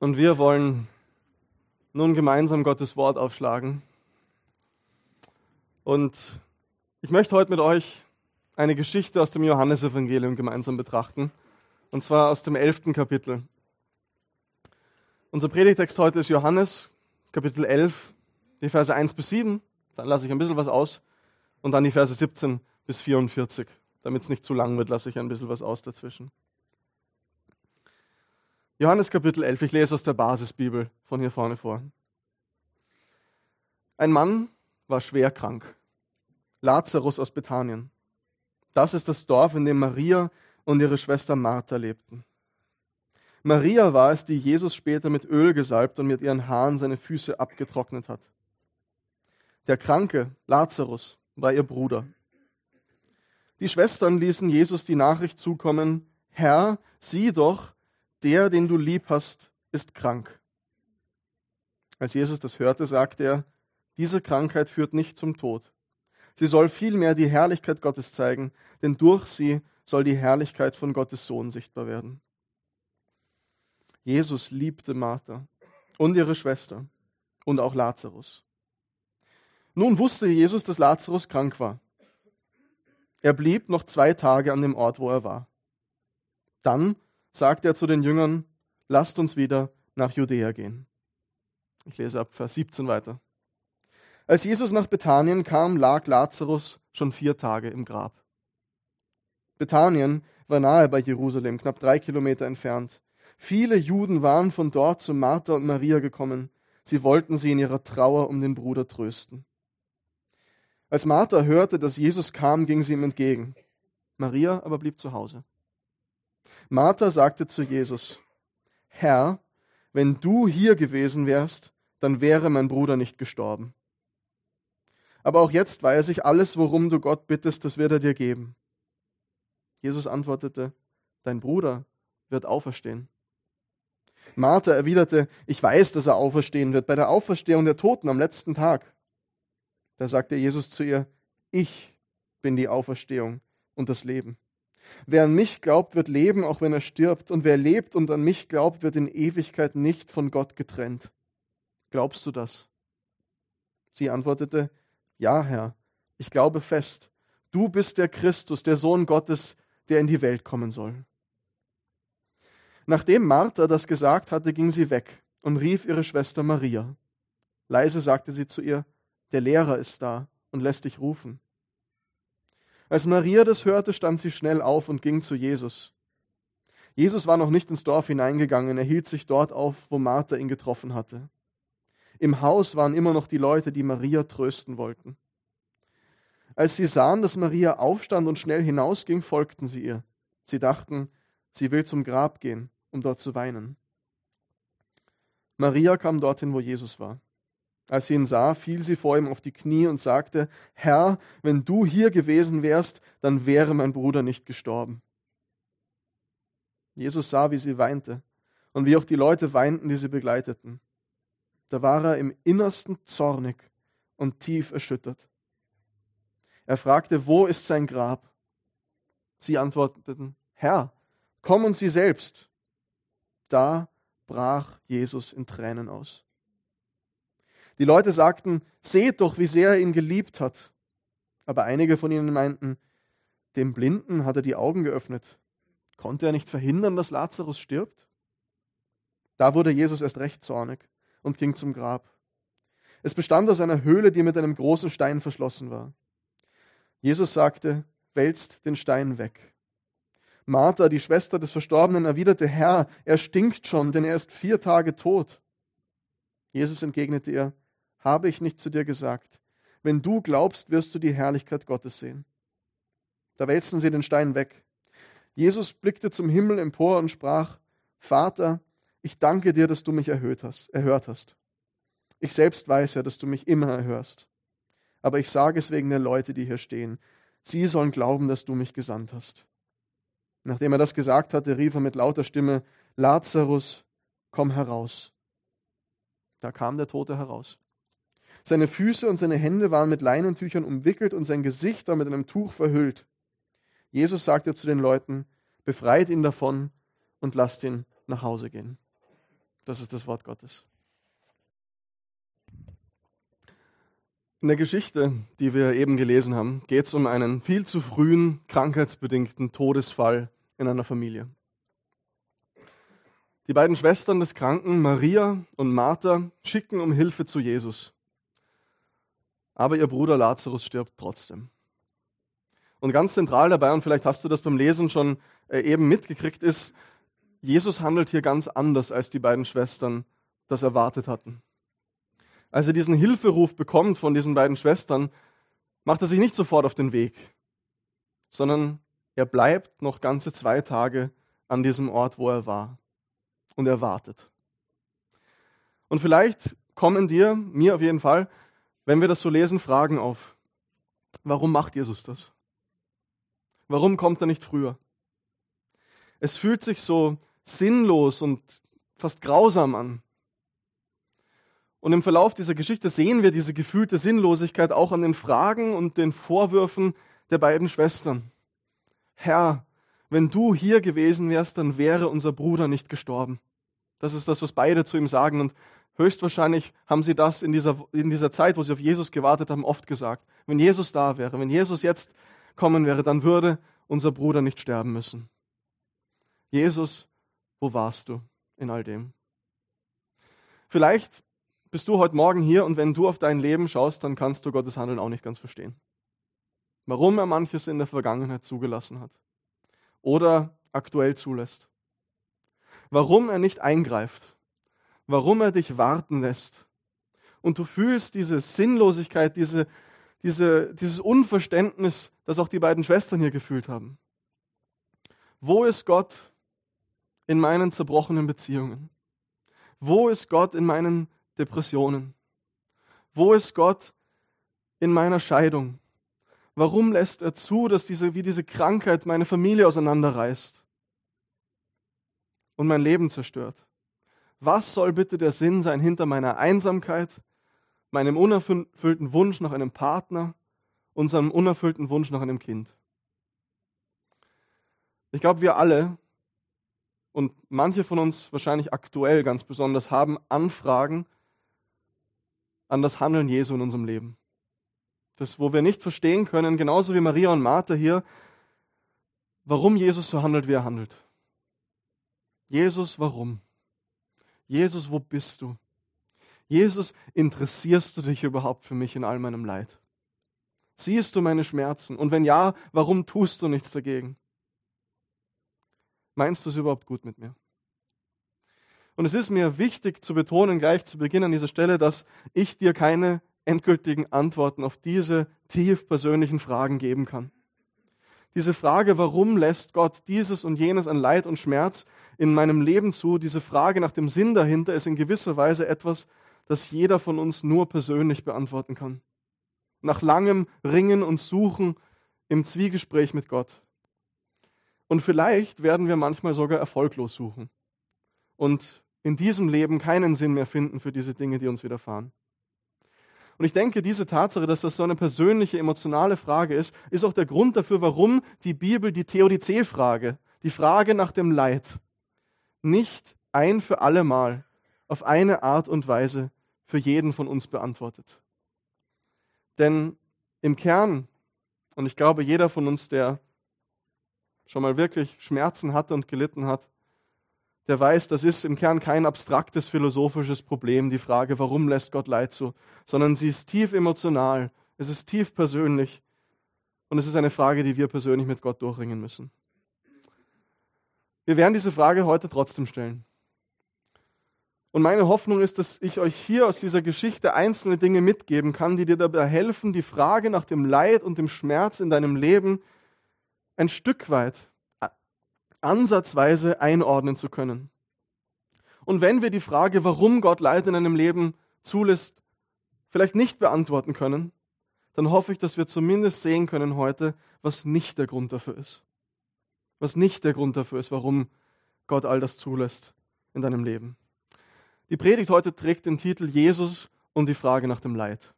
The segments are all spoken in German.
Und wir wollen nun gemeinsam Gottes Wort aufschlagen. Und ich möchte heute mit euch eine Geschichte aus dem Johannesevangelium gemeinsam betrachten. Und zwar aus dem elften Kapitel. Unser Predigtext heute ist Johannes, Kapitel 11, die Verse 1 bis 7. Dann lasse ich ein bisschen was aus. Und dann die Verse 17 bis 44. Damit es nicht zu lang wird, lasse ich ein bisschen was aus dazwischen. Johannes Kapitel 11, ich lese aus der Basisbibel von hier vorne vor. Ein Mann war schwer krank. Lazarus aus Bethanien. Das ist das Dorf, in dem Maria und ihre Schwester Martha lebten. Maria war es, die Jesus später mit Öl gesalbt und mit ihren Haaren seine Füße abgetrocknet hat. Der Kranke, Lazarus, war ihr Bruder. Die Schwestern ließen Jesus die Nachricht zukommen, Herr, sieh doch, der, den du lieb hast, ist krank. Als Jesus das hörte, sagte er, diese Krankheit führt nicht zum Tod. Sie soll vielmehr die Herrlichkeit Gottes zeigen, denn durch sie soll die Herrlichkeit von Gottes Sohn sichtbar werden. Jesus liebte Martha und ihre Schwester und auch Lazarus. Nun wusste Jesus, dass Lazarus krank war. Er blieb noch zwei Tage an dem Ort, wo er war. Dann sagte er zu den Jüngern, lasst uns wieder nach Judäa gehen. Ich lese ab Vers 17 weiter. Als Jesus nach Bethanien kam, lag Lazarus schon vier Tage im Grab. Bethanien war nahe bei Jerusalem, knapp drei Kilometer entfernt. Viele Juden waren von dort zu Martha und Maria gekommen. Sie wollten sie in ihrer Trauer um den Bruder trösten. Als Martha hörte, dass Jesus kam, ging sie ihm entgegen. Maria aber blieb zu Hause. Martha sagte zu Jesus, Herr, wenn du hier gewesen wärst, dann wäre mein Bruder nicht gestorben. Aber auch jetzt weiß ich, alles, worum du Gott bittest, das wird er dir geben. Jesus antwortete, dein Bruder wird auferstehen. Martha erwiderte, ich weiß, dass er auferstehen wird, bei der Auferstehung der Toten am letzten Tag. Da sagte Jesus zu ihr, ich bin die Auferstehung und das Leben. Wer an mich glaubt, wird leben, auch wenn er stirbt. Und wer lebt und an mich glaubt, wird in Ewigkeit nicht von Gott getrennt. Glaubst du das? Sie antwortete, Ja, Herr, ich glaube fest. Du bist der Christus, der Sohn Gottes, der in die Welt kommen soll. Nachdem Martha das gesagt hatte, ging sie weg und rief ihre Schwester Maria. Leise sagte sie zu ihr, Der Lehrer ist da und lässt dich rufen. Als Maria das hörte, stand sie schnell auf und ging zu Jesus. Jesus war noch nicht ins Dorf hineingegangen, er hielt sich dort auf, wo Martha ihn getroffen hatte. Im Haus waren immer noch die Leute, die Maria trösten wollten. Als sie sahen, dass Maria aufstand und schnell hinausging, folgten sie ihr. Sie dachten, sie will zum Grab gehen, um dort zu weinen. Maria kam dorthin, wo Jesus war. Als sie ihn sah, fiel sie vor ihm auf die Knie und sagte, Herr, wenn du hier gewesen wärst, dann wäre mein Bruder nicht gestorben. Jesus sah, wie sie weinte und wie auch die Leute weinten, die sie begleiteten. Da war er im Innersten zornig und tief erschüttert. Er fragte, wo ist sein Grab? Sie antworteten, Herr, komm und sieh selbst. Da brach Jesus in Tränen aus. Die Leute sagten, seht doch, wie sehr er ihn geliebt hat. Aber einige von ihnen meinten, dem Blinden hat er die Augen geöffnet. Konnte er nicht verhindern, dass Lazarus stirbt? Da wurde Jesus erst recht zornig und ging zum Grab. Es bestand aus einer Höhle, die mit einem großen Stein verschlossen war. Jesus sagte, wälzt den Stein weg. Martha, die Schwester des Verstorbenen, erwiderte, Herr, er stinkt schon, denn er ist vier Tage tot. Jesus entgegnete ihr, habe ich nicht zu dir gesagt, wenn du glaubst, wirst du die Herrlichkeit Gottes sehen. Da wälzten sie den Stein weg. Jesus blickte zum Himmel empor und sprach, Vater, ich danke dir, dass du mich erhöht hast, erhört hast. Ich selbst weiß ja, dass du mich immer erhörst. Aber ich sage es wegen der Leute, die hier stehen. Sie sollen glauben, dass du mich gesandt hast. Nachdem er das gesagt hatte, rief er mit lauter Stimme, Lazarus, komm heraus. Da kam der Tote heraus. Seine Füße und seine Hände waren mit Leinentüchern umwickelt und sein Gesicht war mit einem Tuch verhüllt. Jesus sagte zu den Leuten, befreit ihn davon und lasst ihn nach Hause gehen. Das ist das Wort Gottes. In der Geschichte, die wir eben gelesen haben, geht es um einen viel zu frühen, krankheitsbedingten Todesfall in einer Familie. Die beiden Schwestern des Kranken, Maria und Martha, schicken um Hilfe zu Jesus. Aber ihr Bruder Lazarus stirbt trotzdem. Und ganz zentral dabei, und vielleicht hast du das beim Lesen schon äh, eben mitgekriegt, ist, Jesus handelt hier ganz anders, als die beiden Schwestern das erwartet hatten. Als er diesen Hilferuf bekommt von diesen beiden Schwestern, macht er sich nicht sofort auf den Weg, sondern er bleibt noch ganze zwei Tage an diesem Ort, wo er war. Und er wartet. Und vielleicht kommen dir, mir auf jeden Fall, wenn wir das so lesen, Fragen auf. Warum macht Jesus das? Warum kommt er nicht früher? Es fühlt sich so sinnlos und fast grausam an. Und im Verlauf dieser Geschichte sehen wir diese gefühlte Sinnlosigkeit auch an den Fragen und den Vorwürfen der beiden Schwestern. Herr, wenn du hier gewesen wärst, dann wäre unser Bruder nicht gestorben. Das ist das, was beide zu ihm sagen. Und höchstwahrscheinlich haben sie das in dieser, in dieser Zeit, wo sie auf Jesus gewartet haben, oft gesagt. Wenn Jesus da wäre, wenn Jesus jetzt kommen wäre, dann würde unser Bruder nicht sterben müssen. Jesus, wo warst du in all dem? Vielleicht bist du heute Morgen hier und wenn du auf dein Leben schaust, dann kannst du Gottes Handeln auch nicht ganz verstehen. Warum er manches in der Vergangenheit zugelassen hat oder aktuell zulässt. Warum er nicht eingreift. Warum er dich warten lässt. Und du fühlst diese Sinnlosigkeit, diese, diese, dieses Unverständnis, das auch die beiden Schwestern hier gefühlt haben. Wo ist Gott in meinen zerbrochenen Beziehungen? Wo ist Gott in meinen Depressionen? Wo ist Gott in meiner Scheidung? Warum lässt er zu, dass diese, wie diese Krankheit meine Familie auseinanderreißt und mein Leben zerstört? Was soll bitte der Sinn sein hinter meiner Einsamkeit, meinem unerfüllten Wunsch nach einem Partner, unserem unerfüllten Wunsch nach einem Kind? Ich glaube, wir alle und manche von uns wahrscheinlich aktuell ganz besonders haben Anfragen an das Handeln Jesu in unserem Leben. Das, wo wir nicht verstehen können, genauso wie Maria und Martha hier, warum Jesus so handelt, wie er handelt. Jesus, warum? Jesus, wo bist du? Jesus, interessierst du dich überhaupt für mich in all meinem Leid? Siehst du meine Schmerzen? Und wenn ja, warum tust du nichts dagegen? Meinst du es überhaupt gut mit mir? Und es ist mir wichtig zu betonen, gleich zu Beginn an dieser Stelle, dass ich dir keine endgültigen Antworten auf diese tief persönlichen Fragen geben kann. Diese Frage, warum lässt Gott dieses und jenes an Leid und Schmerz in meinem Leben zu, diese Frage nach dem Sinn dahinter ist in gewisser Weise etwas, das jeder von uns nur persönlich beantworten kann. Nach langem Ringen und Suchen im Zwiegespräch mit Gott. Und vielleicht werden wir manchmal sogar erfolglos suchen und in diesem Leben keinen Sinn mehr finden für diese Dinge, die uns widerfahren. Und ich denke, diese Tatsache, dass das so eine persönliche, emotionale Frage ist, ist auch der Grund dafür, warum die Bibel die Theodizee-Frage, die Frage nach dem Leid, nicht ein für alle Mal auf eine Art und Weise für jeden von uns beantwortet. Denn im Kern, und ich glaube, jeder von uns, der schon mal wirklich Schmerzen hatte und gelitten hat, der weiß, das ist im Kern kein abstraktes philosophisches Problem, die Frage, warum lässt Gott Leid zu, sondern sie ist tief emotional, es ist tief persönlich und es ist eine Frage, die wir persönlich mit Gott durchringen müssen. Wir werden diese Frage heute trotzdem stellen. Und meine Hoffnung ist, dass ich euch hier aus dieser Geschichte einzelne Dinge mitgeben kann, die dir dabei helfen, die Frage nach dem Leid und dem Schmerz in deinem Leben ein Stück weit ansatzweise einordnen zu können. Und wenn wir die Frage, warum Gott Leid in einem Leben zulässt, vielleicht nicht beantworten können, dann hoffe ich, dass wir zumindest sehen können heute, was nicht der Grund dafür ist. Was nicht der Grund dafür ist, warum Gott all das zulässt in deinem Leben. Die Predigt heute trägt den Titel Jesus und die Frage nach dem Leid.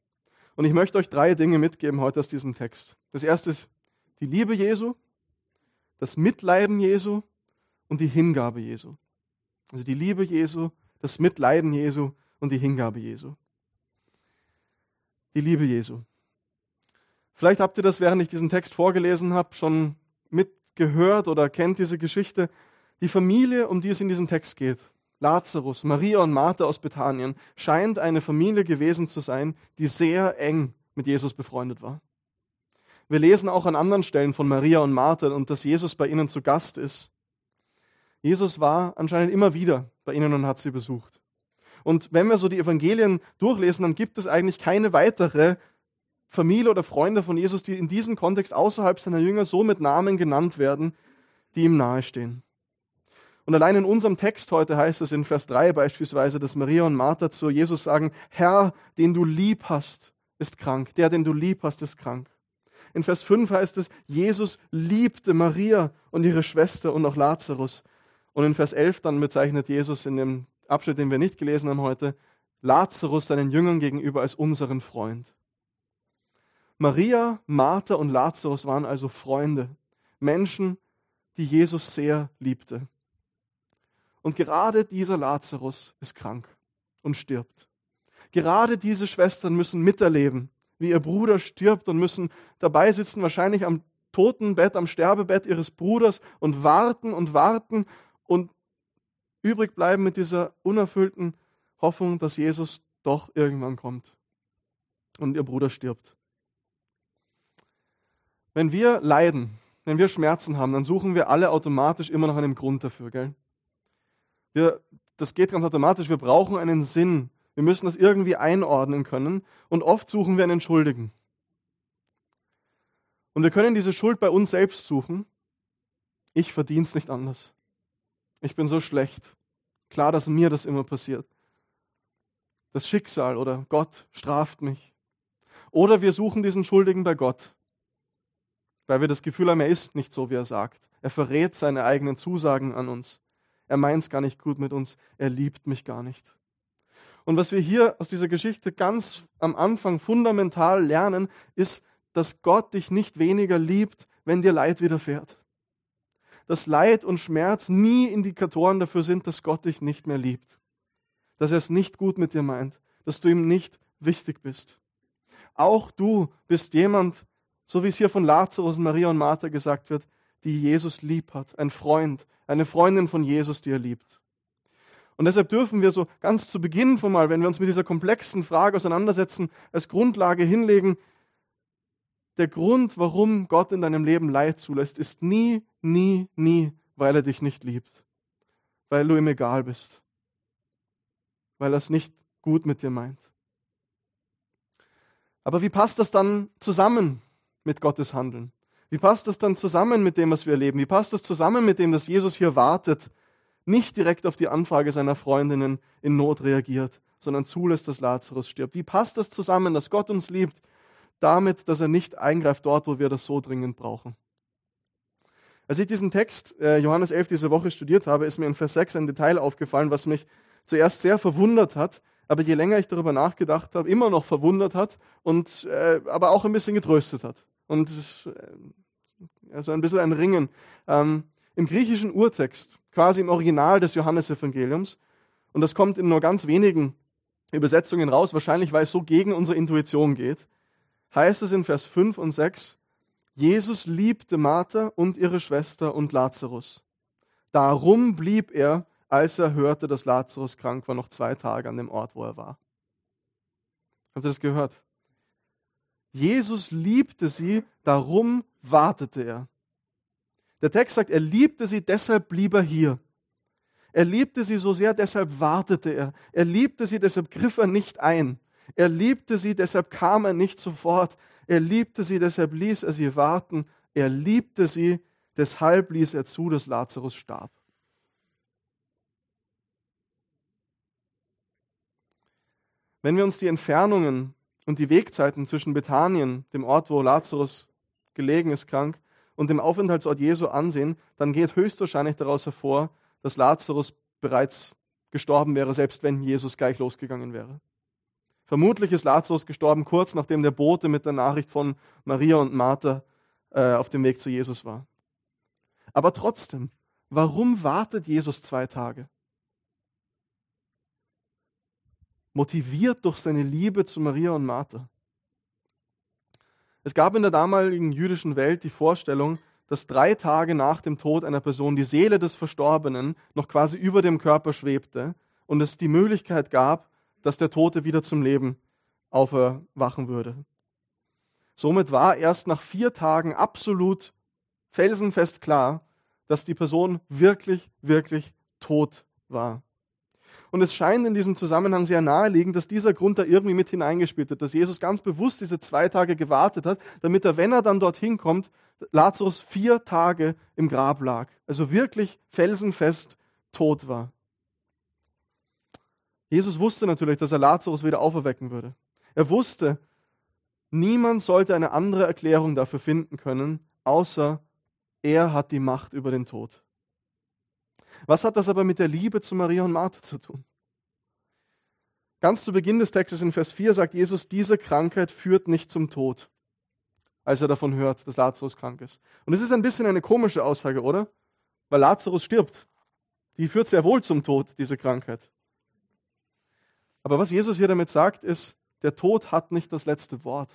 Und ich möchte euch drei Dinge mitgeben heute aus diesem Text. Das erste ist die Liebe Jesu, das Mitleiden Jesu und die Hingabe Jesu. Also die Liebe Jesu, Das Mitleiden Jesu und die Hingabe Jesu. Die Liebe Jesu. Vielleicht habt ihr das, während ich diesen Text vorgelesen habe, schon mitgehört oder kennt diese Geschichte. Die Familie, um die es in diesem Text geht, Lazarus, Maria und Martha aus Bethanien, scheint eine Familie gewesen zu sein, die sehr eng mit Jesus befreundet war. Wir lesen auch an anderen Stellen von Maria und Martha und dass Jesus bei ihnen zu Gast ist. Jesus war anscheinend immer wieder bei ihnen und hat sie besucht. Und wenn wir so die Evangelien durchlesen, dann gibt es eigentlich keine weitere Familie oder Freunde von Jesus, die in diesem Kontext außerhalb seiner Jünger so mit Namen genannt werden, die ihm nahestehen. Und allein in unserem Text heute heißt es in Vers 3 beispielsweise, dass Maria und Martha zu Jesus sagen, Herr, den du lieb hast, ist krank. Der, den du lieb hast, ist krank. In Vers 5 heißt es, Jesus liebte Maria und ihre Schwester und auch Lazarus. Und in Vers 11 dann bezeichnet Jesus in dem Abschnitt, den wir nicht gelesen haben heute, Lazarus seinen Jüngern gegenüber als unseren Freund. Maria, Martha und Lazarus waren also Freunde, Menschen, die Jesus sehr liebte. Und gerade dieser Lazarus ist krank und stirbt. Gerade diese Schwestern müssen miterleben, wie ihr Bruder stirbt und müssen dabei sitzen, wahrscheinlich am Totenbett, am Sterbebett ihres Bruders und warten und warten und übrig bleiben mit dieser unerfüllten Hoffnung, dass Jesus doch irgendwann kommt und ihr Bruder stirbt. Wenn wir leiden, wenn wir Schmerzen haben, dann suchen wir alle automatisch immer nach einem Grund dafür, gell? Wir, das geht ganz automatisch. Wir brauchen einen Sinn. Wir müssen das irgendwie einordnen können. Und oft suchen wir einen Schuldigen. Und wir können diese Schuld bei uns selbst suchen. Ich verdiene es nicht anders. Ich bin so schlecht. Klar, dass mir das immer passiert. Das Schicksal oder Gott straft mich. Oder wir suchen diesen Schuldigen bei Gott, weil wir das Gefühl haben, er ist nicht so, wie er sagt. Er verrät seine eigenen Zusagen an uns. Er meint es gar nicht gut mit uns. Er liebt mich gar nicht. Und was wir hier aus dieser Geschichte ganz am Anfang fundamental lernen, ist, dass Gott dich nicht weniger liebt, wenn dir Leid widerfährt. Dass Leid und Schmerz nie Indikatoren dafür sind, dass Gott dich nicht mehr liebt. Dass er es nicht gut mit dir meint. Dass du ihm nicht wichtig bist. Auch du bist jemand, so wie es hier von Lazarus, Maria und Martha gesagt wird, die Jesus lieb hat. Ein Freund, eine Freundin von Jesus, die er liebt. Und deshalb dürfen wir so ganz zu Beginn von mal, wenn wir uns mit dieser komplexen Frage auseinandersetzen, als Grundlage hinlegen, der Grund, warum Gott in deinem Leben Leid zulässt, ist nie, nie, nie, weil er dich nicht liebt, weil du ihm egal bist, weil er es nicht gut mit dir meint. Aber wie passt das dann zusammen mit Gottes Handeln? Wie passt das dann zusammen mit dem, was wir erleben? Wie passt das zusammen mit dem, dass Jesus hier wartet, nicht direkt auf die Anfrage seiner Freundinnen in Not reagiert, sondern zulässt, dass Lazarus stirbt? Wie passt das zusammen, dass Gott uns liebt, damit, dass er nicht eingreift dort, wo wir das so dringend brauchen? Als ich diesen Text äh, Johannes 11 diese Woche studiert habe, ist mir in Vers 6 ein Detail aufgefallen, was mich zuerst sehr verwundert hat, aber je länger ich darüber nachgedacht habe, immer noch verwundert hat und äh, aber auch ein bisschen getröstet hat. Und es ist also ein bisschen ein Ringen. Ähm, Im griechischen Urtext, quasi im Original des Johannesevangeliums, und das kommt in nur ganz wenigen Übersetzungen raus, wahrscheinlich weil es so gegen unsere Intuition geht, heißt es in Vers 5 und 6, Jesus liebte Martha und ihre Schwester und Lazarus. Darum blieb er, als er hörte, dass Lazarus krank war, noch zwei Tage an dem Ort, wo er war. Habt ihr das gehört? Jesus liebte sie, darum wartete er. Der Text sagt, er liebte sie, deshalb blieb er hier. Er liebte sie so sehr, deshalb wartete er. Er liebte sie, deshalb griff er nicht ein. Er liebte sie, deshalb kam er nicht sofort. Er liebte sie, deshalb ließ er sie warten. Er liebte sie, deshalb ließ er zu, dass Lazarus starb. Wenn wir uns die Entfernungen und die Wegzeiten zwischen Bethanien, dem Ort, wo Lazarus gelegen ist, krank, und dem Aufenthaltsort Jesu ansehen, dann geht höchstwahrscheinlich daraus hervor, dass Lazarus bereits gestorben wäre, selbst wenn Jesus gleich losgegangen wäre. Vermutlich ist Lazarus gestorben kurz nachdem der Bote mit der Nachricht von Maria und Martha äh, auf dem Weg zu Jesus war. Aber trotzdem, warum wartet Jesus zwei Tage? motiviert durch seine Liebe zu Maria und Martha. Es gab in der damaligen jüdischen Welt die Vorstellung, dass drei Tage nach dem Tod einer Person die Seele des Verstorbenen noch quasi über dem Körper schwebte und es die Möglichkeit gab, dass der Tote wieder zum Leben auferwachen würde. Somit war erst nach vier Tagen absolut felsenfest klar, dass die Person wirklich, wirklich tot war. Und es scheint in diesem Zusammenhang sehr naheliegend, dass dieser Grund da irgendwie mit hineingespielt hat, dass Jesus ganz bewusst diese zwei Tage gewartet hat, damit er, wenn er dann dorthin kommt, Lazarus vier Tage im Grab lag. Also wirklich felsenfest tot war. Jesus wusste natürlich, dass er Lazarus wieder auferwecken würde. Er wusste, niemand sollte eine andere Erklärung dafür finden können, außer er hat die Macht über den Tod. Was hat das aber mit der Liebe zu Maria und Martha zu tun? Ganz zu Beginn des Textes in Vers 4 sagt Jesus, diese Krankheit führt nicht zum Tod, als er davon hört, dass Lazarus krank ist. Und es ist ein bisschen eine komische Aussage, oder? Weil Lazarus stirbt. Die führt sehr wohl zum Tod, diese Krankheit. Aber was Jesus hier damit sagt, ist, der Tod hat nicht das letzte Wort.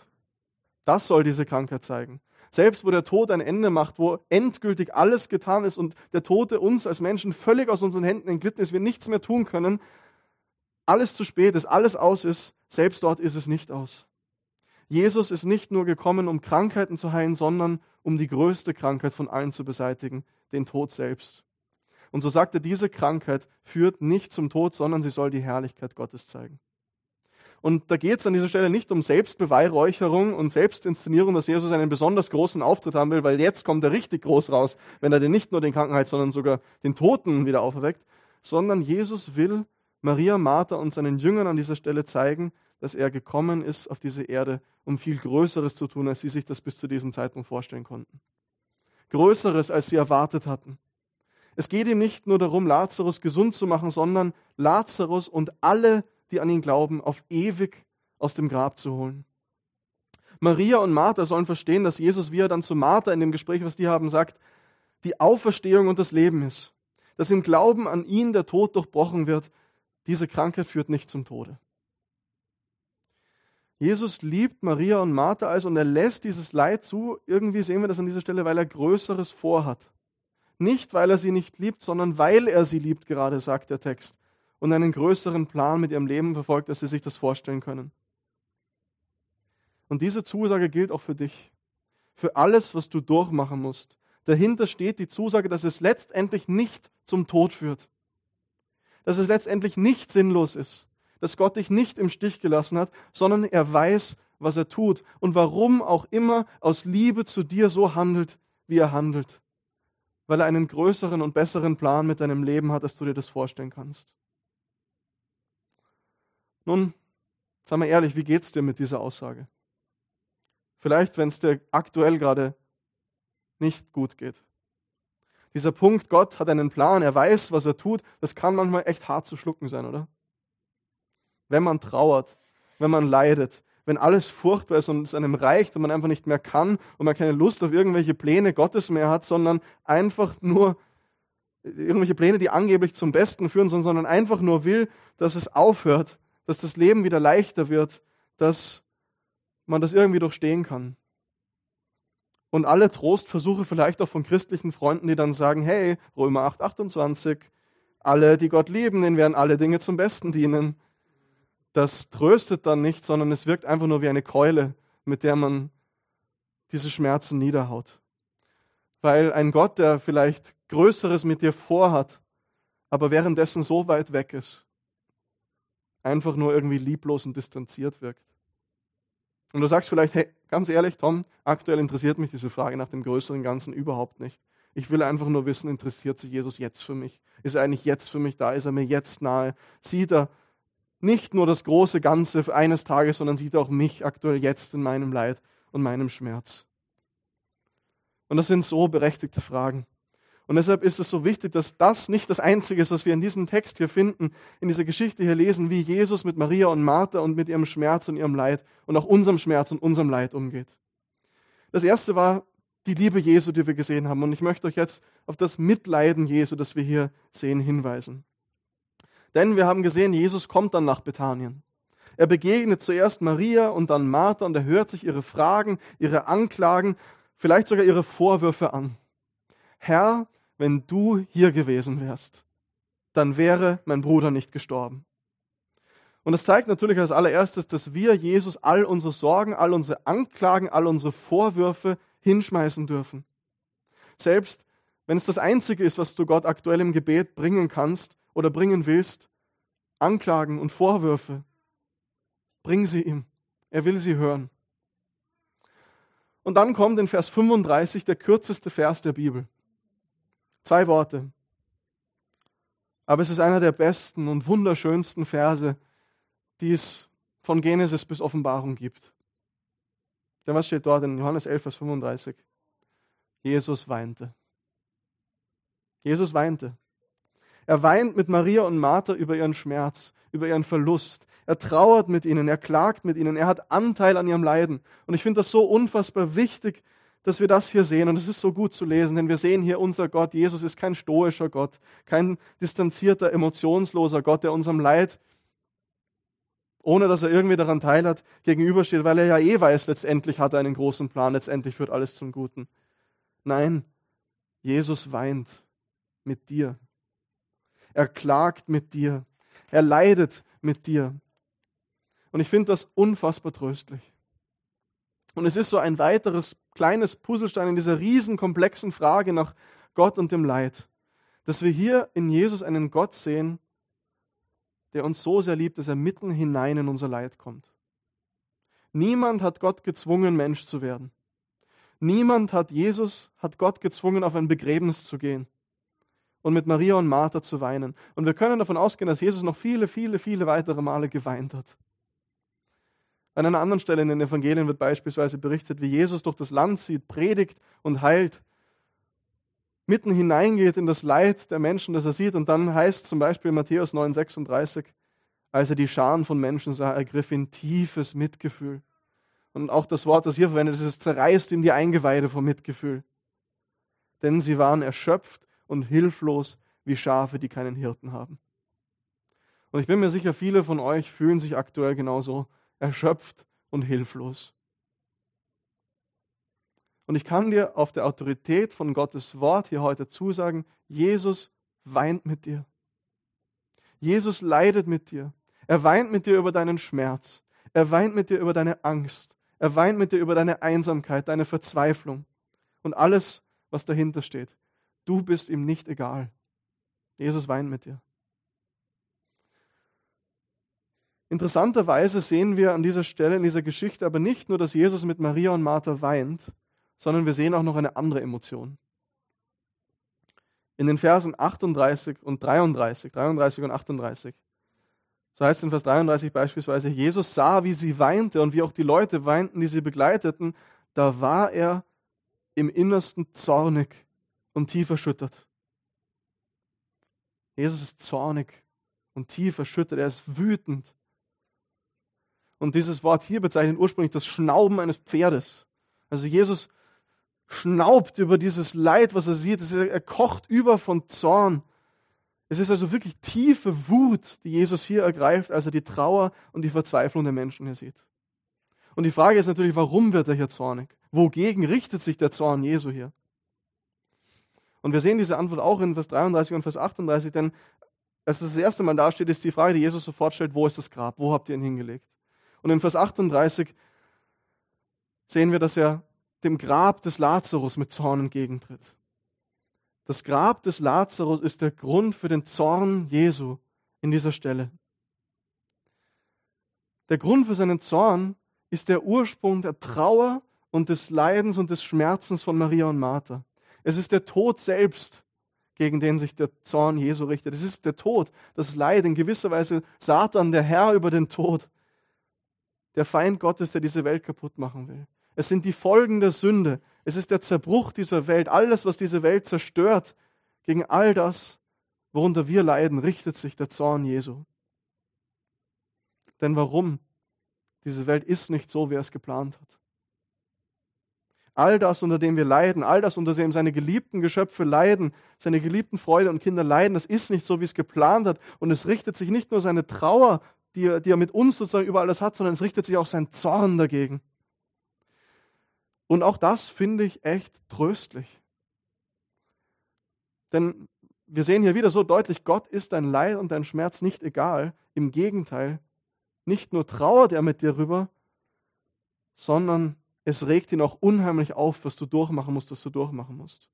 Das soll diese Krankheit zeigen. Selbst wo der Tod ein Ende macht, wo endgültig alles getan ist und der Tote uns als Menschen völlig aus unseren Händen entglitten ist, wir nichts mehr tun können, alles zu spät ist, alles aus ist, selbst dort ist es nicht aus. Jesus ist nicht nur gekommen, um Krankheiten zu heilen, sondern um die größte Krankheit von allen zu beseitigen, den Tod selbst. Und so sagt er, diese Krankheit führt nicht zum Tod, sondern sie soll die Herrlichkeit Gottes zeigen. Und da geht es an dieser Stelle nicht um Selbstbeweihräucherung und Selbstinszenierung, dass Jesus einen besonders großen Auftritt haben will, weil jetzt kommt er richtig groß raus, wenn er den nicht nur den Krankenheit, sondern sogar den Toten wieder auferweckt, sondern Jesus will Maria, Martha und seinen Jüngern an dieser Stelle zeigen, dass er gekommen ist auf diese Erde, um viel Größeres zu tun, als sie sich das bis zu diesem Zeitpunkt vorstellen konnten. Größeres, als sie erwartet hatten. Es geht ihm nicht nur darum, Lazarus gesund zu machen, sondern Lazarus und alle die an ihn glauben, auf ewig aus dem Grab zu holen. Maria und Martha sollen verstehen, dass Jesus, wie er dann zu Martha in dem Gespräch, was die haben, sagt, die Auferstehung und das Leben ist. Dass im Glauben an ihn der Tod durchbrochen wird. Diese Krankheit führt nicht zum Tode. Jesus liebt Maria und Martha also und er lässt dieses Leid zu. Irgendwie sehen wir das an dieser Stelle, weil er Größeres vorhat. Nicht, weil er sie nicht liebt, sondern weil er sie liebt, gerade sagt der Text und einen größeren Plan mit ihrem Leben verfolgt, als sie sich das vorstellen können. Und diese Zusage gilt auch für dich. Für alles, was du durchmachen musst. Dahinter steht die Zusage, dass es letztendlich nicht zum Tod führt. Dass es letztendlich nicht sinnlos ist. Dass Gott dich nicht im Stich gelassen hat, sondern er weiß, was er tut und warum auch immer aus Liebe zu dir so handelt, wie er handelt. Weil er einen größeren und besseren Plan mit deinem Leben hat, als du dir das vorstellen kannst. Nun, sag mal ehrlich, wie geht's dir mit dieser Aussage? Vielleicht, wenn es dir aktuell gerade nicht gut geht. Dieser Punkt, Gott hat einen Plan, er weiß, was er tut, das kann manchmal echt hart zu schlucken sein, oder? Wenn man trauert, wenn man leidet, wenn alles furchtbar ist und es einem reicht und man einfach nicht mehr kann und man keine Lust auf irgendwelche Pläne Gottes mehr hat, sondern einfach nur irgendwelche Pläne, die angeblich zum Besten führen, sondern einfach nur will, dass es aufhört, dass das Leben wieder leichter wird, dass man das irgendwie durchstehen kann. Und alle Trostversuche vielleicht auch von christlichen Freunden, die dann sagen, hey, Römer 8, 28, alle, die Gott lieben, denen werden alle Dinge zum Besten dienen. Das tröstet dann nicht, sondern es wirkt einfach nur wie eine Keule, mit der man diese Schmerzen niederhaut. Weil ein Gott, der vielleicht Größeres mit dir vorhat, aber währenddessen so weit weg ist, einfach nur irgendwie lieblos und distanziert wirkt. Und du sagst vielleicht, hey, ganz ehrlich, Tom, aktuell interessiert mich diese Frage nach dem größeren Ganzen überhaupt nicht. Ich will einfach nur wissen, interessiert sich Jesus jetzt für mich? Ist er eigentlich jetzt für mich da? Ist er mir jetzt nahe? Sieht er nicht nur das große Ganze eines Tages, sondern sieht er auch mich aktuell jetzt in meinem Leid und meinem Schmerz? Und das sind so berechtigte Fragen. Und deshalb ist es so wichtig, dass das nicht das Einzige ist, was wir in diesem Text hier finden, in dieser Geschichte hier lesen, wie Jesus mit Maria und Martha und mit ihrem Schmerz und ihrem Leid und auch unserem Schmerz und unserem Leid umgeht. Das erste war die Liebe Jesu, die wir gesehen haben. Und ich möchte euch jetzt auf das Mitleiden Jesu, das wir hier sehen, hinweisen. Denn wir haben gesehen, Jesus kommt dann nach Bethanien. Er begegnet zuerst Maria und dann Martha und er hört sich ihre Fragen, ihre Anklagen, vielleicht sogar ihre Vorwürfe an. Herr, wenn du hier gewesen wärst, dann wäre mein Bruder nicht gestorben. Und es zeigt natürlich als allererstes, dass wir Jesus all unsere Sorgen, all unsere Anklagen, all unsere Vorwürfe hinschmeißen dürfen. Selbst wenn es das Einzige ist, was du Gott aktuell im Gebet bringen kannst oder bringen willst, Anklagen und Vorwürfe, bring sie ihm. Er will sie hören. Und dann kommt in Vers 35 der kürzeste Vers der Bibel. Zwei Worte. Aber es ist einer der besten und wunderschönsten Verse, die es von Genesis bis Offenbarung gibt. Denn was steht dort in Johannes 11, Vers 35? Jesus weinte. Jesus weinte. Er weint mit Maria und Martha über ihren Schmerz, über ihren Verlust. Er trauert mit ihnen, er klagt mit ihnen, er hat Anteil an ihrem Leiden. Und ich finde das so unfassbar wichtig, dass wir das hier sehen. Und es ist so gut zu lesen, denn wir sehen hier, unser Gott, Jesus ist kein stoischer Gott, kein distanzierter, emotionsloser Gott, der unserem Leid, ohne dass er irgendwie daran teilhat, gegenübersteht, weil er ja eh weiß, letztendlich hat er einen großen Plan, letztendlich führt alles zum Guten. Nein, Jesus weint mit dir. Er klagt mit dir. Er leidet mit dir. Und ich finde das unfassbar tröstlich. Und es ist so ein weiteres kleines Puzzlestein in dieser riesen komplexen Frage nach Gott und dem Leid, dass wir hier in Jesus einen Gott sehen, der uns so sehr liebt, dass er mitten hinein in unser Leid kommt. Niemand hat Gott gezwungen, Mensch zu werden. Niemand hat Jesus, hat Gott gezwungen, auf ein Begräbnis zu gehen und mit Maria und Martha zu weinen. Und wir können davon ausgehen, dass Jesus noch viele, viele, viele weitere Male geweint hat. An einer anderen Stelle in den Evangelien wird beispielsweise berichtet, wie Jesus durch das Land zieht, predigt und heilt, mitten hineingeht in das Leid der Menschen, das er sieht. Und dann heißt zum Beispiel Matthäus 9,36, als er die Scharen von Menschen sah, ergriff ihn tiefes Mitgefühl. Und auch das Wort, das hier verwendet ist, es zerreißt ihm die Eingeweide vom Mitgefühl. Denn sie waren erschöpft und hilflos wie Schafe, die keinen Hirten haben. Und ich bin mir sicher, viele von euch fühlen sich aktuell genauso erschöpft und hilflos. Und ich kann dir auf der Autorität von Gottes Wort hier heute zusagen, Jesus weint mit dir. Jesus leidet mit dir. Er weint mit dir über deinen Schmerz. Er weint mit dir über deine Angst. Er weint mit dir über deine Einsamkeit, deine Verzweiflung und alles, was dahinter steht. Du bist ihm nicht egal. Jesus weint mit dir. Interessanterweise sehen wir an dieser Stelle in dieser Geschichte aber nicht nur, dass Jesus mit Maria und Martha weint, sondern wir sehen auch noch eine andere Emotion. In den Versen 38 und 33, 33 und 38, so heißt es in Vers 33 beispielsweise, Jesus sah, wie sie weinte und wie auch die Leute weinten, die sie begleiteten, da war er im Innersten zornig und tief erschüttert. Jesus ist zornig und tief erschüttert, er ist wütend. Und dieses Wort hier bezeichnet ursprünglich das Schnauben eines Pferdes. Also Jesus schnaubt über dieses Leid, was er sieht. Er kocht über von Zorn. Es ist also wirklich tiefe Wut, die Jesus hier ergreift, als er die Trauer und die Verzweiflung der Menschen hier sieht. Und die Frage ist natürlich, warum wird er hier zornig? Wogegen richtet sich der Zorn Jesu hier? Und wir sehen diese Antwort auch in Vers 33 und Vers 38, denn als das erste Mal dasteht, ist die Frage, die Jesus sofort stellt, wo ist das Grab? Wo habt ihr ihn hingelegt? Und in Vers 38 sehen wir, dass er dem Grab des Lazarus mit Zorn entgegentritt. Das Grab des Lazarus ist der Grund für den Zorn Jesu in dieser Stelle. Der Grund für seinen Zorn ist der Ursprung der Trauer und des Leidens und des Schmerzens von Maria und Martha. Es ist der Tod selbst, gegen den sich der Zorn Jesu richtet. Es ist der Tod, das Leid, in gewisser Weise Satan, der Herr über den Tod der Feind Gottes, der diese Welt kaputt machen will. Es sind die Folgen der Sünde. Es ist der Zerbruch dieser Welt. Alles, was diese Welt zerstört, gegen all das, worunter wir leiden, richtet sich der Zorn Jesu. Denn warum? Diese Welt ist nicht so, wie er es geplant hat. All das, unter dem wir leiden, all das, unter dem seine geliebten Geschöpfe leiden, seine geliebten Freunde und Kinder leiden, das ist nicht so, wie es geplant hat. Und es richtet sich nicht nur seine Trauer die er, die er mit uns sozusagen über alles hat, sondern es richtet sich auch sein Zorn dagegen. Und auch das finde ich echt tröstlich. Denn wir sehen hier wieder so deutlich, Gott ist dein Leid und dein Schmerz nicht egal. Im Gegenteil, nicht nur trauert er mit dir rüber, sondern es regt ihn auch unheimlich auf, was du durchmachen musst, was du durchmachen musst.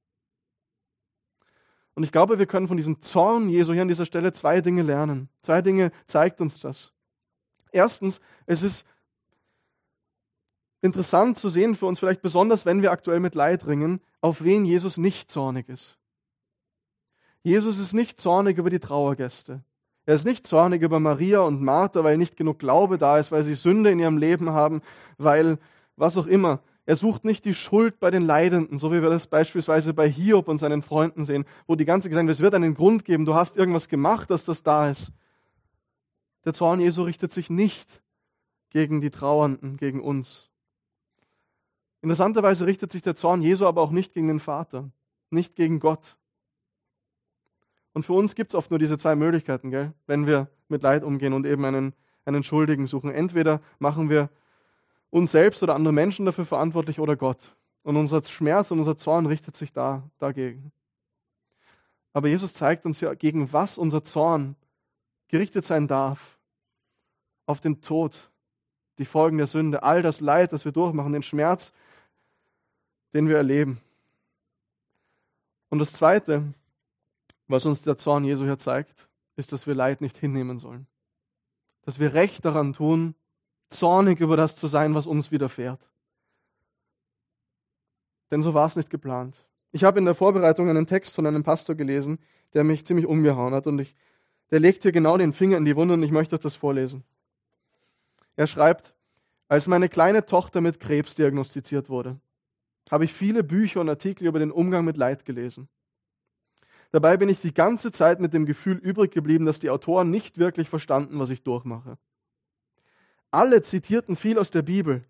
Und ich glaube, wir können von diesem Zorn Jesu hier an dieser Stelle zwei Dinge lernen. Zwei Dinge zeigt uns das. Erstens, es ist interessant zu sehen für uns, vielleicht besonders, wenn wir aktuell mit Leid ringen, auf wen Jesus nicht zornig ist. Jesus ist nicht zornig über die Trauergäste. Er ist nicht zornig über Maria und Martha, weil nicht genug Glaube da ist, weil sie Sünde in ihrem Leben haben, weil was auch immer. Er sucht nicht die Schuld bei den Leidenden, so wie wir das beispielsweise bei Hiob und seinen Freunden sehen, wo die ganze gesagt wird, es wird einen Grund geben, du hast irgendwas gemacht, dass das da ist. Der Zorn Jesu richtet sich nicht gegen die Trauernden, gegen uns. Interessanterweise richtet sich der Zorn Jesu aber auch nicht gegen den Vater, nicht gegen Gott. Und für uns gibt es oft nur diese zwei Möglichkeiten, gell? wenn wir mit Leid umgehen und eben einen, einen Schuldigen suchen. Entweder machen wir uns selbst oder andere Menschen dafür verantwortlich oder Gott. Und unser Schmerz und unser Zorn richtet sich da dagegen. Aber Jesus zeigt uns ja, gegen was unser Zorn gerichtet sein darf. Auf den Tod, die Folgen der Sünde, all das Leid, das wir durchmachen, den Schmerz, den wir erleben. Und das Zweite, was uns der Zorn Jesu hier zeigt, ist, dass wir Leid nicht hinnehmen sollen. Dass wir Recht daran tun, zornig über das zu sein, was uns widerfährt. Denn so war es nicht geplant. Ich habe in der Vorbereitung einen Text von einem Pastor gelesen, der mich ziemlich umgehauen hat und ich, der legt hier genau den Finger in die Wunde und ich möchte euch das vorlesen. Er schreibt, als meine kleine Tochter mit Krebs diagnostiziert wurde, habe ich viele Bücher und Artikel über den Umgang mit Leid gelesen. Dabei bin ich die ganze Zeit mit dem Gefühl übrig geblieben, dass die Autoren nicht wirklich verstanden, was ich durchmache. Alle zitierten viel aus der Bibel.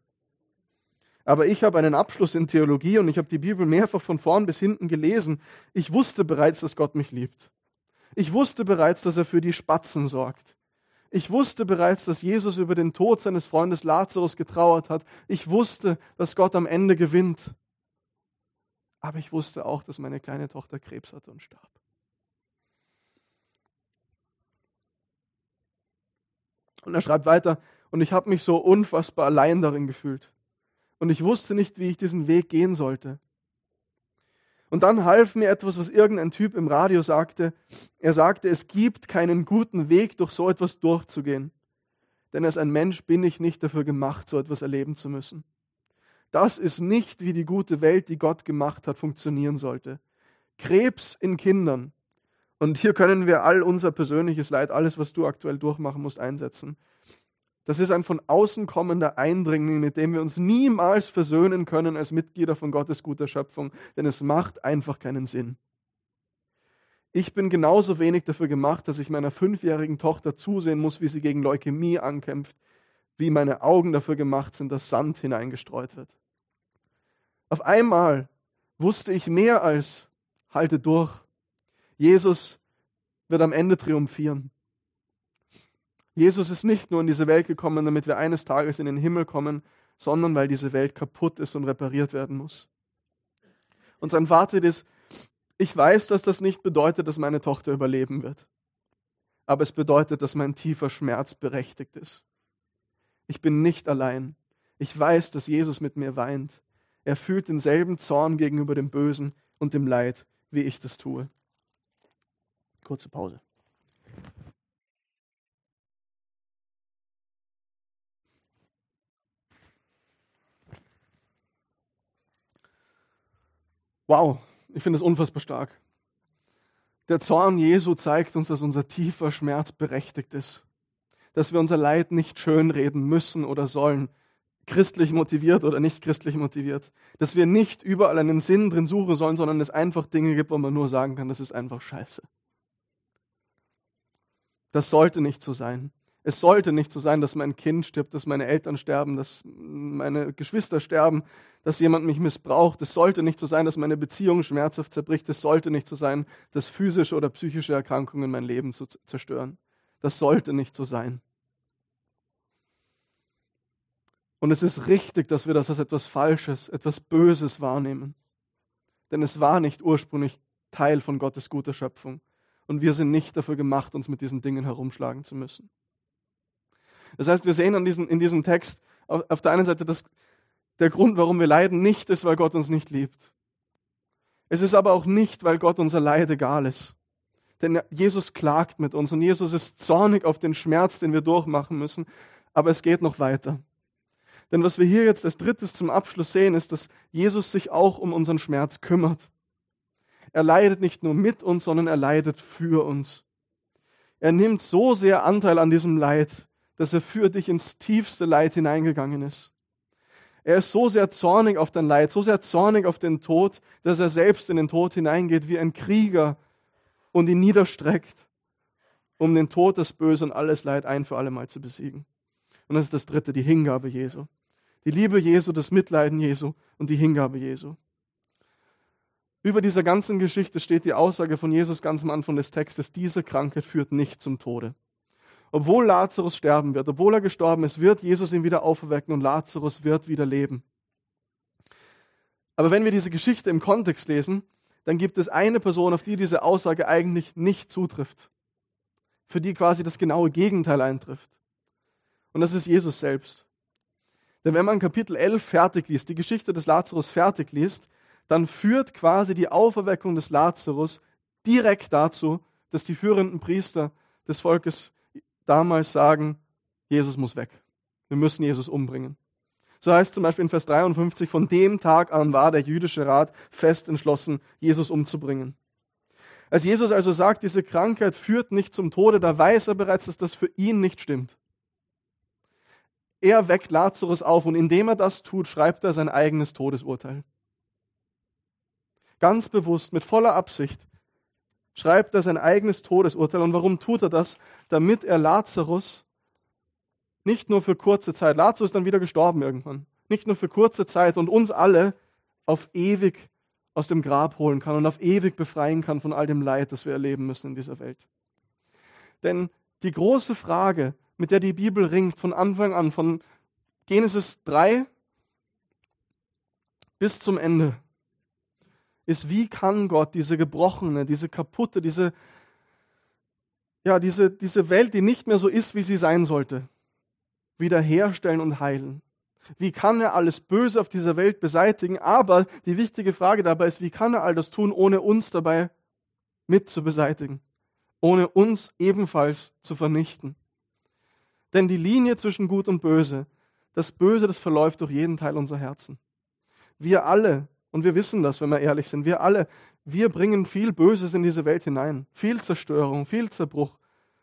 Aber ich habe einen Abschluss in Theologie und ich habe die Bibel mehrfach von vorn bis hinten gelesen. Ich wusste bereits, dass Gott mich liebt. Ich wusste bereits, dass er für die Spatzen sorgt. Ich wusste bereits, dass Jesus über den Tod seines Freundes Lazarus getrauert hat. Ich wusste, dass Gott am Ende gewinnt. Aber ich wusste auch, dass meine kleine Tochter Krebs hatte und starb. Und er schreibt weiter, und ich habe mich so unfassbar allein darin gefühlt. Und ich wusste nicht, wie ich diesen Weg gehen sollte. Und dann half mir etwas, was irgendein Typ im Radio sagte. Er sagte, es gibt keinen guten Weg, durch so etwas durchzugehen. Denn als ein Mensch bin ich nicht dafür gemacht, so etwas erleben zu müssen. Das ist nicht, wie die gute Welt, die Gott gemacht hat, funktionieren sollte. Krebs in Kindern. Und hier können wir all unser persönliches Leid, alles, was du aktuell durchmachen musst, einsetzen. Das ist ein von außen kommender Eindringling, mit dem wir uns niemals versöhnen können als Mitglieder von Gottes guter Schöpfung, denn es macht einfach keinen Sinn. Ich bin genauso wenig dafür gemacht, dass ich meiner fünfjährigen Tochter zusehen muss, wie sie gegen Leukämie ankämpft, wie meine Augen dafür gemacht sind, dass Sand hineingestreut wird. Auf einmal wusste ich mehr als halte durch. Jesus wird am Ende triumphieren. Jesus ist nicht nur in diese Welt gekommen, damit wir eines Tages in den Himmel kommen, sondern weil diese Welt kaputt ist und repariert werden muss. Und sein Fazit ist, ich weiß, dass das nicht bedeutet, dass meine Tochter überleben wird. Aber es bedeutet, dass mein tiefer Schmerz berechtigt ist. Ich bin nicht allein. Ich weiß, dass Jesus mit mir weint. Er fühlt denselben Zorn gegenüber dem Bösen und dem Leid, wie ich das tue. Kurze Pause. Wow, ich finde es unfassbar stark. Der Zorn Jesu zeigt uns, dass unser tiefer Schmerz berechtigt ist. Dass wir unser Leid nicht schönreden müssen oder sollen, christlich motiviert oder nicht christlich motiviert. Dass wir nicht überall einen Sinn drin suchen sollen, sondern es einfach Dinge gibt, wo man nur sagen kann, das ist einfach scheiße. Das sollte nicht so sein. Es sollte nicht so sein, dass mein Kind stirbt, dass meine Eltern sterben, dass meine Geschwister sterben, dass jemand mich missbraucht. Es sollte nicht so sein, dass meine Beziehung schmerzhaft zerbricht. Es sollte nicht so sein, dass physische oder psychische Erkrankungen mein Leben zerstören. Das sollte nicht so sein. Und es ist richtig, dass wir das als etwas Falsches, etwas Böses wahrnehmen. Denn es war nicht ursprünglich Teil von Gottes guter Schöpfung. Und wir sind nicht dafür gemacht, uns mit diesen Dingen herumschlagen zu müssen. Das heißt, wir sehen diesen, in diesem Text auf, auf der einen Seite, dass der Grund, warum wir leiden, nicht ist, weil Gott uns nicht liebt. Es ist aber auch nicht, weil Gott unser Leid egal ist. Denn Jesus klagt mit uns und Jesus ist zornig auf den Schmerz, den wir durchmachen müssen. Aber es geht noch weiter. Denn was wir hier jetzt als drittes zum Abschluss sehen, ist, dass Jesus sich auch um unseren Schmerz kümmert. Er leidet nicht nur mit uns, sondern er leidet für uns. Er nimmt so sehr Anteil an diesem Leid, dass er für dich ins tiefste Leid hineingegangen ist. Er ist so sehr zornig auf dein Leid, so sehr zornig auf den Tod, dass er selbst in den Tod hineingeht wie ein Krieger und ihn niederstreckt, um den Tod, das Böse und alles Leid ein für alle Mal zu besiegen. Und das ist das dritte, die Hingabe Jesu. Die Liebe Jesu, das Mitleiden Jesu und die Hingabe Jesu. Über dieser ganzen Geschichte steht die Aussage von Jesus ganz am Anfang des Textes, diese Krankheit führt nicht zum Tode. Obwohl Lazarus sterben wird, obwohl er gestorben ist, wird Jesus ihn wieder auferwecken und Lazarus wird wieder leben. Aber wenn wir diese Geschichte im Kontext lesen, dann gibt es eine Person, auf die diese Aussage eigentlich nicht zutrifft, für die quasi das genaue Gegenteil eintrifft. Und das ist Jesus selbst. Denn wenn man Kapitel 11 fertig liest, die Geschichte des Lazarus fertig liest, dann führt quasi die Auferweckung des Lazarus direkt dazu, dass die führenden Priester des Volkes damals sagen, Jesus muss weg. Wir müssen Jesus umbringen. So heißt zum Beispiel in Vers 53, von dem Tag an war der jüdische Rat fest entschlossen, Jesus umzubringen. Als Jesus also sagt, diese Krankheit führt nicht zum Tode, da weiß er bereits, dass das für ihn nicht stimmt. Er weckt Lazarus auf und indem er das tut, schreibt er sein eigenes Todesurteil. Ganz bewusst, mit voller Absicht, schreibt er sein eigenes Todesurteil. Und warum tut er das? Damit er Lazarus nicht nur für kurze Zeit, Lazarus ist dann wieder gestorben irgendwann, nicht nur für kurze Zeit und uns alle auf ewig aus dem Grab holen kann und auf ewig befreien kann von all dem Leid, das wir erleben müssen in dieser Welt. Denn die große Frage, mit der die Bibel ringt von Anfang an, von Genesis 3 bis zum Ende, ist, wie kann Gott diese gebrochene, diese kaputte, diese, ja, diese, diese Welt, die nicht mehr so ist, wie sie sein sollte, wiederherstellen und heilen? Wie kann er alles Böse auf dieser Welt beseitigen? Aber die wichtige Frage dabei ist, wie kann er all das tun, ohne uns dabei mit zu beseitigen? Ohne uns ebenfalls zu vernichten? Denn die Linie zwischen Gut und Böse, das Böse, das verläuft durch jeden Teil unserer Herzen. Wir alle und wir wissen das, wenn wir ehrlich sind. Wir alle, wir bringen viel Böses in diese Welt hinein. Viel Zerstörung, viel Zerbruch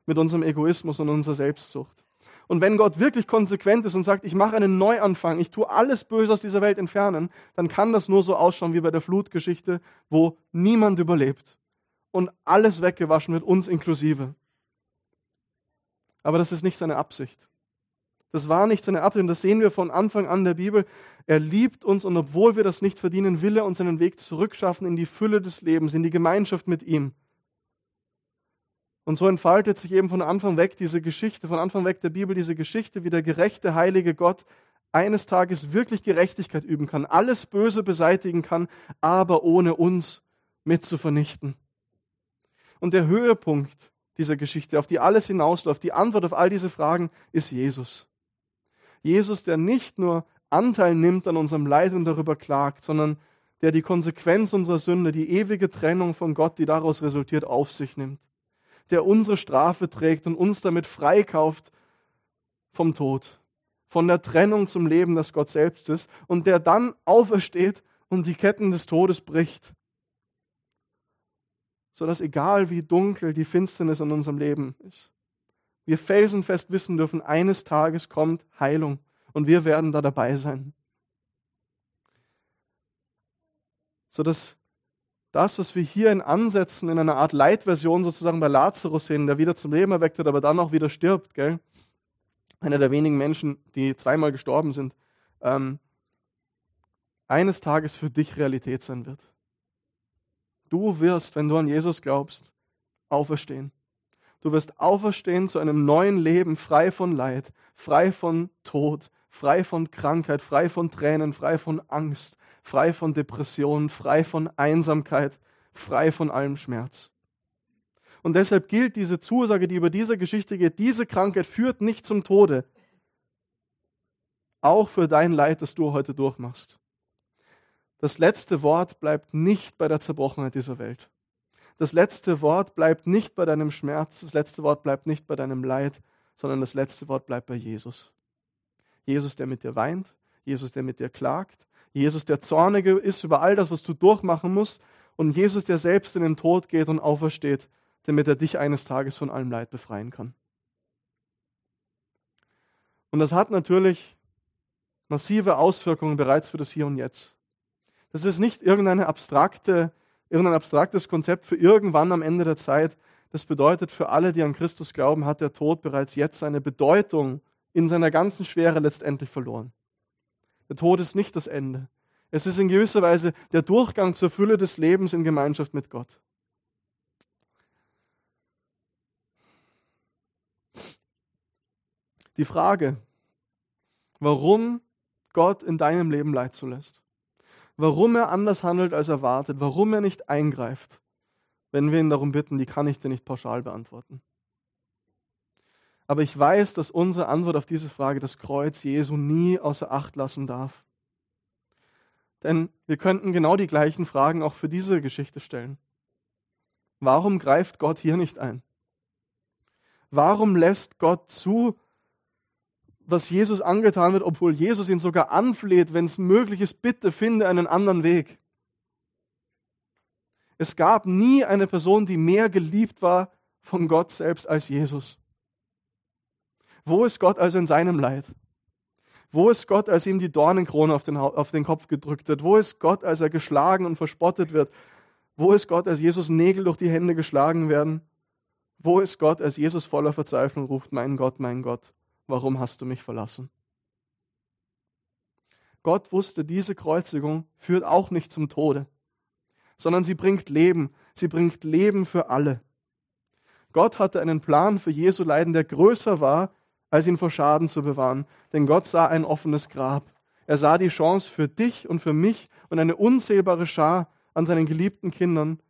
mit unserem Egoismus und unserer Selbstsucht. Und wenn Gott wirklich konsequent ist und sagt, ich mache einen Neuanfang, ich tue alles Böse aus dieser Welt entfernen, dann kann das nur so ausschauen wie bei der Flutgeschichte, wo niemand überlebt und alles weggewaschen wird, uns inklusive. Aber das ist nicht seine Absicht. Das war nicht seine Absicht. Und das sehen wir von Anfang an der Bibel. Er liebt uns und obwohl wir das nicht verdienen, will er uns einen Weg zurückschaffen in die Fülle des Lebens, in die Gemeinschaft mit ihm. Und so entfaltet sich eben von Anfang weg diese Geschichte, von Anfang weg der Bibel diese Geschichte, wie der gerechte, heilige Gott eines Tages wirklich Gerechtigkeit üben kann, alles Böse beseitigen kann, aber ohne uns mit zu vernichten. Und der Höhepunkt dieser Geschichte, auf die alles hinausläuft, die Antwort auf all diese Fragen ist Jesus. Jesus, der nicht nur Anteil nimmt an unserem Leid und darüber klagt, sondern der die Konsequenz unserer Sünde, die ewige Trennung von Gott, die daraus resultiert, auf sich nimmt. Der unsere Strafe trägt und uns damit freikauft vom Tod, von der Trennung zum Leben, das Gott selbst ist, und der dann aufersteht und die Ketten des Todes bricht. Sodass egal wie dunkel die Finsternis in unserem Leben ist, wir felsenfest wissen dürfen, eines Tages kommt Heilung und wir werden da dabei sein. Sodass das, was wir hier in Ansätzen, in einer Art Leitversion sozusagen bei Lazarus sehen, der wieder zum Leben erweckt wird, aber dann auch wieder stirbt, gell? einer der wenigen Menschen, die zweimal gestorben sind, ähm, eines Tages für dich Realität sein wird. Du wirst, wenn du an Jesus glaubst, auferstehen. Du wirst auferstehen zu einem neuen Leben, frei von Leid, frei von Tod, frei von Krankheit, frei von Tränen, frei von Angst, frei von Depressionen, frei von Einsamkeit, frei von allem Schmerz. Und deshalb gilt diese Zusage, die über diese Geschichte geht, diese Krankheit führt nicht zum Tode. Auch für dein Leid, das du heute durchmachst. Das letzte Wort bleibt nicht bei der Zerbrochenheit dieser Welt. Das letzte Wort bleibt nicht bei deinem Schmerz, das letzte Wort bleibt nicht bei deinem Leid, sondern das letzte Wort bleibt bei Jesus. Jesus, der mit dir weint, Jesus, der mit dir klagt, Jesus, der zornige ist über all das, was du durchmachen musst, und Jesus, der selbst in den Tod geht und aufersteht, damit er dich eines Tages von allem Leid befreien kann. Und das hat natürlich massive Auswirkungen bereits für das Hier und Jetzt. Das ist nicht irgendeine abstrakte, irgendein abstraktes Konzept für irgendwann am Ende der Zeit. Das bedeutet, für alle, die an Christus glauben, hat der Tod bereits jetzt seine Bedeutung in seiner ganzen Schwere letztendlich verloren. Der Tod ist nicht das Ende. Es ist in gewisser Weise der Durchgang zur Fülle des Lebens in Gemeinschaft mit Gott. Die Frage, warum Gott in deinem Leben Leid zulässt, warum er anders handelt als erwartet, warum er nicht eingreift, wenn wir ihn darum bitten, die kann ich dir nicht pauschal beantworten. Aber ich weiß, dass unsere Antwort auf diese Frage das Kreuz Jesu nie außer Acht lassen darf. Denn wir könnten genau die gleichen Fragen auch für diese Geschichte stellen. Warum greift Gott hier nicht ein? Warum lässt Gott zu, was Jesus angetan wird, obwohl Jesus ihn sogar anfleht, wenn es möglich ist, bitte finde einen anderen Weg? Es gab nie eine Person, die mehr geliebt war von Gott selbst als Jesus. Wo ist Gott also in seinem Leid? Wo ist Gott, als ihm die Dornenkrone auf den, auf den Kopf gedrückt wird? Wo ist Gott, als er geschlagen und verspottet wird? Wo ist Gott, als Jesus Nägel durch die Hände geschlagen werden? Wo ist Gott, als Jesus voller Verzweiflung ruft, mein Gott, mein Gott, warum hast du mich verlassen? Gott wusste, diese Kreuzigung führt auch nicht zum Tode, sondern sie bringt Leben. Sie bringt Leben für alle. Gott hatte einen Plan für Jesu Leiden, der größer war als ihn vor Schaden zu bewahren. Denn Gott sah ein offenes Grab. Er sah die Chance für dich und für mich und eine unzählbare Schar an seinen geliebten Kindern,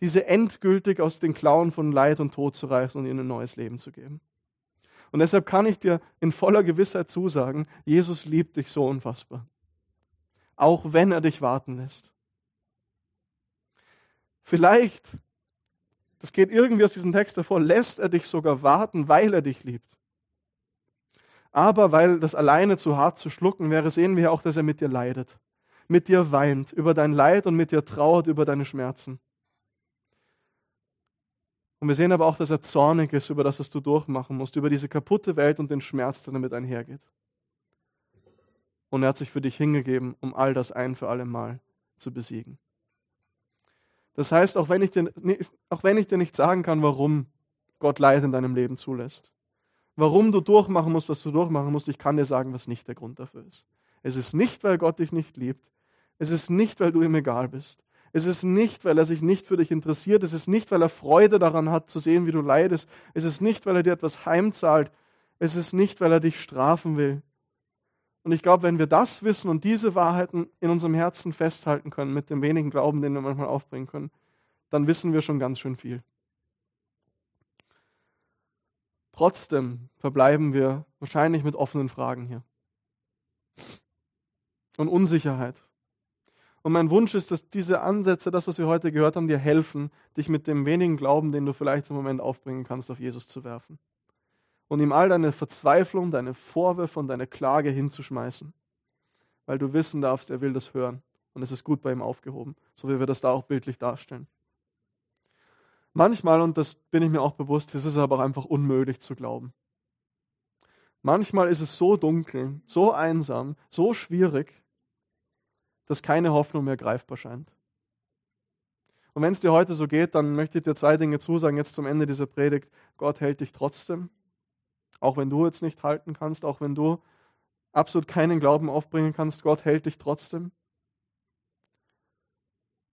diese endgültig aus den Klauen von Leid und Tod zu reißen und ihnen ein neues Leben zu geben. Und deshalb kann ich dir in voller Gewissheit zusagen, Jesus liebt dich so unfassbar. Auch wenn er dich warten lässt. Vielleicht, das geht irgendwie aus diesem Text hervor, lässt er dich sogar warten, weil er dich liebt. Aber weil das alleine zu hart zu schlucken wäre, sehen wir auch, dass er mit dir leidet, mit dir weint über dein Leid und mit dir trauert über deine Schmerzen. Und wir sehen aber auch, dass er zornig ist über das, was du durchmachen musst, über diese kaputte Welt und den Schmerz, der damit einhergeht. Und er hat sich für dich hingegeben, um all das ein für alle Mal zu besiegen. Das heißt, auch wenn ich dir, auch wenn ich dir nicht sagen kann, warum Gott Leid in deinem Leben zulässt, warum du durchmachen musst, was du durchmachen musst, ich kann dir sagen, was nicht der Grund dafür ist. Es ist nicht, weil Gott dich nicht liebt. Es ist nicht, weil du ihm egal bist. Es ist nicht, weil er sich nicht für dich interessiert. Es ist nicht, weil er Freude daran hat, zu sehen, wie du leidest. Es ist nicht, weil er dir etwas heimzahlt. Es ist nicht, weil er dich strafen will. Und ich glaube, wenn wir das wissen und diese Wahrheiten in unserem Herzen festhalten können, mit dem wenigen Glauben, den wir manchmal aufbringen können, dann wissen wir schon ganz schön viel. Trotzdem verbleiben wir wahrscheinlich mit offenen Fragen hier. Und Unsicherheit. Und mein Wunsch ist, dass diese Ansätze, das, was wir heute gehört haben, dir helfen, dich mit dem wenigen Glauben, den du vielleicht im Moment aufbringen kannst, auf Jesus zu werfen. Und ihm all deine Verzweiflung, deine Vorwürfe und deine Klage hinzuschmeißen. Weil du wissen darfst, er will das hören. Und es ist gut bei ihm aufgehoben, so wie wir das da auch bildlich darstellen. Manchmal, und das bin ich mir auch bewusst, ist es aber auch einfach unmöglich zu glauben. Manchmal ist es so dunkel, so einsam, so schwierig, dass keine Hoffnung mehr greifbar scheint. Und wenn es dir heute so geht, dann möchte ich dir zwei Dinge zusagen, jetzt zum Ende dieser Predigt. Gott hält dich trotzdem, auch wenn du jetzt nicht halten kannst, auch wenn du absolut keinen Glauben aufbringen kannst, Gott hält dich trotzdem.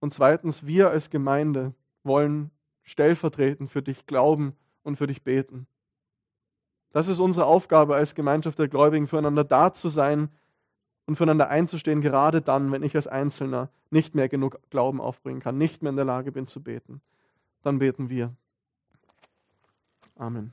Und zweitens, wir als Gemeinde wollen stellvertretend für dich glauben und für dich beten. Das ist unsere Aufgabe als Gemeinschaft der Gläubigen, füreinander da zu sein und füreinander einzustehen, gerade dann, wenn ich als Einzelner nicht mehr genug Glauben aufbringen kann, nicht mehr in der Lage bin zu beten. Dann beten wir. Amen.